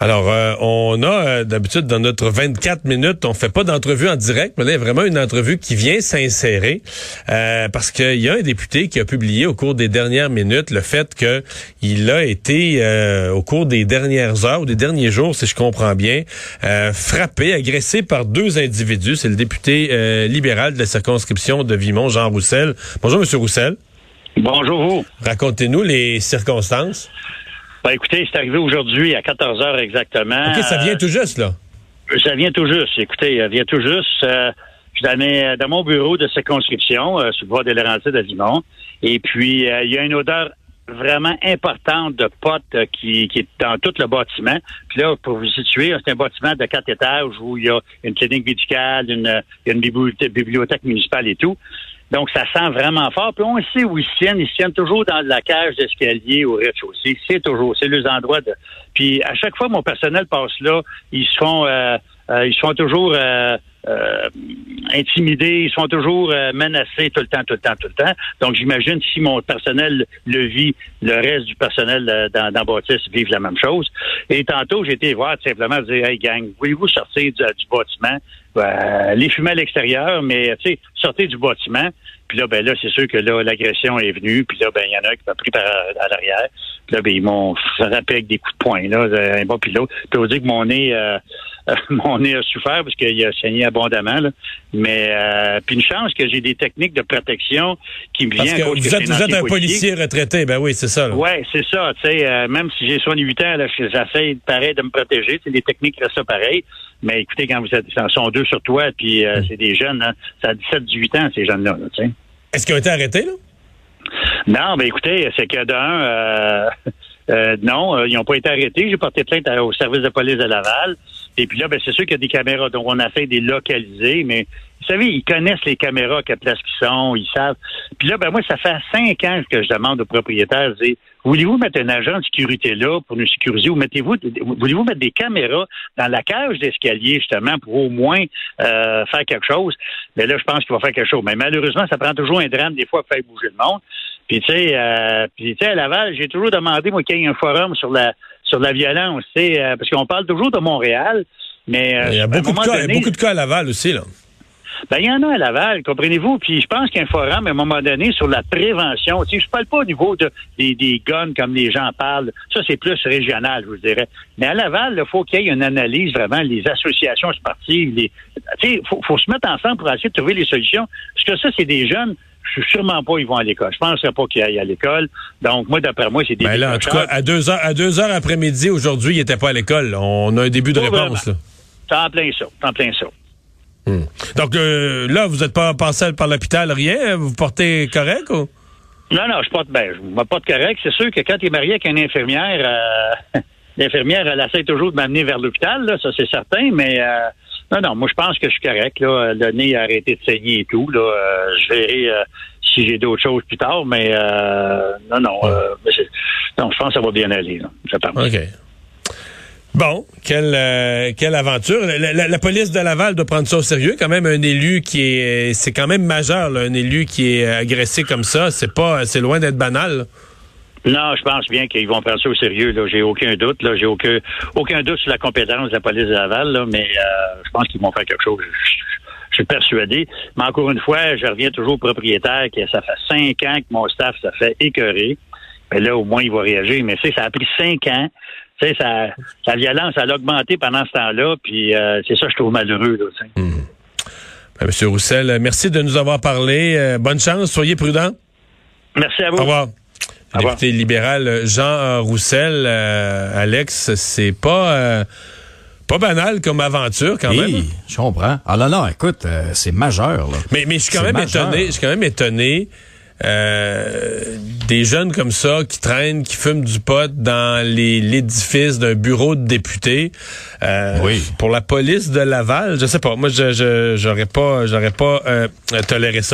Alors, euh, on a euh, d'habitude dans notre 24 minutes, on fait pas d'entrevue en direct, mais là, il y a vraiment une entrevue qui vient s'insérer euh, parce qu'il y a un député qui a publié au cours des dernières minutes le fait que il a été au cours des dernières heures ou des derniers jours, si je comprends bien, frappé, agressé par deux individus. C'est le député libéral de la circonscription de Vimont, Jean Roussel. Bonjour, Monsieur Roussel. Bonjour. Racontez-nous les circonstances. Ben, écoutez, c'est arrivé aujourd'hui à 14 heures exactement. OK, ça vient tout juste, là. Ça vient tout juste. Écoutez, ça vient tout juste. Euh, je suis dans, mon bureau de circonscription, euh, sur le bois de Laurentides à Vimont. Et puis, euh, il y a une odeur vraiment importante de potes euh, qui, qui est dans tout le bâtiment. Puis là, pour vous situer, c'est un bâtiment de quatre étages où il y a une clinique médicale, une, une bibliothèque municipale et tout. Donc, ça sent vraiment fort. Puis on sait où ils tiennent. Ils tiennent toujours dans la cage d'escalier au rez-de-chaussée. C'est toujours, c'est les endroits de... Puis à chaque fois, mon personnel passe là, ils se font, euh, euh, ils se font toujours euh, intimidés, ils sont toujours menacés tout le temps, tout le temps, tout le temps. Donc, j'imagine si mon personnel le vit, le reste du personnel dans, dans Baptiste vivent la même chose. Et tantôt, j'ai été voir simplement dire, hey gang, voulez-vous sortir du, du bâtiment? Euh, les fumer à l'extérieur, mais tu sais, sortez du bâtiment. Puis là, ben là, c'est sûr que là, l'agression est venue. Puis là, ben il y en a qui m'a pris par à l'arrière. Puis là, ben ils m'ont frappé avec des coups de poing là, un bon puis l'autre. Peux vous dire que mon nez, euh, mon nez a souffert parce qu'il a saigné abondamment. Là. Mais euh, puis une chance que j'ai des techniques de protection qui me viennent. Parce que vous, êtes, vous êtes un policier retraité, ben oui, c'est ça. Oui, c'est ça. Tu sais, euh, même si j'ai 68 ans, j'essaie pareil de me protéger. C'est des techniques restent ça pareil. Mais écoutez, quand vous êtes, ils sont deux sur toi, puis euh, mm. c'est des jeunes, hein, ça a 17-18 ans, ces jeunes-là. Là, Est-ce qu'ils ont été arrêtés, là? Non, ben écoutez, c'est que d'un, euh, euh, non, ils n'ont pas été arrêtés. J'ai porté plainte au service de police de Laval. Et puis là, ben, c'est sûr qu'il y a des caméras, donc on a fait des localisés, mais vous savez, ils connaissent les caméras, quelle place qu'ils sont, ils savent. Puis là, ben moi, ça fait cinq ans que je demande aux propriétaires, je voulez-vous mettre un agent de sécurité là pour nous sécuriser ou mettez-vous, voulez-vous mettre des caméras dans la cage d'escalier, justement, pour au moins euh, faire quelque chose? Mais là, je pense qu'il va faire quelque chose. Mais malheureusement, ça prend toujours un drame, des fois, pour faire bouger le monde. Puis, tu sais, euh, puis, tu sais, à Laval, j'ai toujours demandé, moi, qu'il y ait un forum sur la sur la violence, tu euh, parce qu'on parle toujours de Montréal, mais... il y a beaucoup, de cas, beaucoup de cas à Laval aussi, là. Ben, il y en a à Laval, comprenez-vous? Puis je pense qu'il y a un forum, à un moment donné, sur la prévention. Tu sais, je parle pas au niveau de, des, des guns comme les gens parlent. Ça, c'est plus régional, je vous dirais. Mais à Laval, il faut qu'il y ait une analyse, vraiment, les associations sportives. Les, tu sais, faut, faut se mettre ensemble pour essayer de trouver les solutions. Parce que ça, c'est des jeunes je suis sûrement pas ils vont à l'école. Je pense pas qu'ils aillent à l'école. Donc, moi, d'après moi, c'est des ben là, en tout cas, à deux heures, à deux heures après-midi, aujourd'hui, ils n'étaient pas à l'école. On a un début de réponse, là. T'en en plein ça. T'en plein ça. Hmm. Donc euh, là, vous n'êtes pas passé par l'hôpital, rien? Vous portez correct ou? Non, non, je porte ben, je me porte correct. C'est sûr que quand tu es marié avec une infirmière, euh, l'infirmière, elle essaie toujours de m'amener vers l'hôpital, là, ça c'est certain, mais euh, non, non, moi je pense que je suis correct. Là. Le nez a arrêté de saigner et tout. Là. je verrai si j'ai d'autres choses plus tard, mais non, non, non, je pense que ça va bien aller. Là, je pense. OK. Bon, quelle, euh, quelle aventure. La, police de Laval doit prendre ça au sérieux. Quand même, un élu qui est, c'est quand même majeur, un élu qui est agressé comme ça. C'est pas, c'est loin d'être banal. Non, je pense bien qu'ils vont prendre ça au sérieux. Là, j'ai aucun doute. Là, j'ai aucun, aucun doute sur la compétence de la police de Laval. Là, mais euh, je pense qu'ils vont faire quelque chose. Je, suis persuadé. Mais encore une fois, je reviens toujours au propriétaire que ça fait cinq ans que mon staff ça fait écœurer. Mais là, au moins, il va réagir. Mais ça a pris cinq ans tu sais, ça, la violence, elle a augmenté pendant ce temps-là, puis euh, c'est ça que je trouve malheureux. Là, mmh. ben, Monsieur Roussel, merci de nous avoir parlé. Euh, bonne chance, soyez prudent. Merci à vous. Au revoir. Au Député libéral Jean Roussel, euh, Alex, c'est pas pas banal comme aventure quand oui, même. Je comprends. Ah non, non, écoute, c'est majeur. Là. Mais, mais je suis quand même étonné. Je suis quand même étonné euh, des jeunes comme ça qui traînent, qui fument du pot dans l'édifice d'un bureau de député. Euh, oui. Pour la police de Laval, je sais pas. Moi, je j'aurais pas, j'aurais pas euh, toléré ça.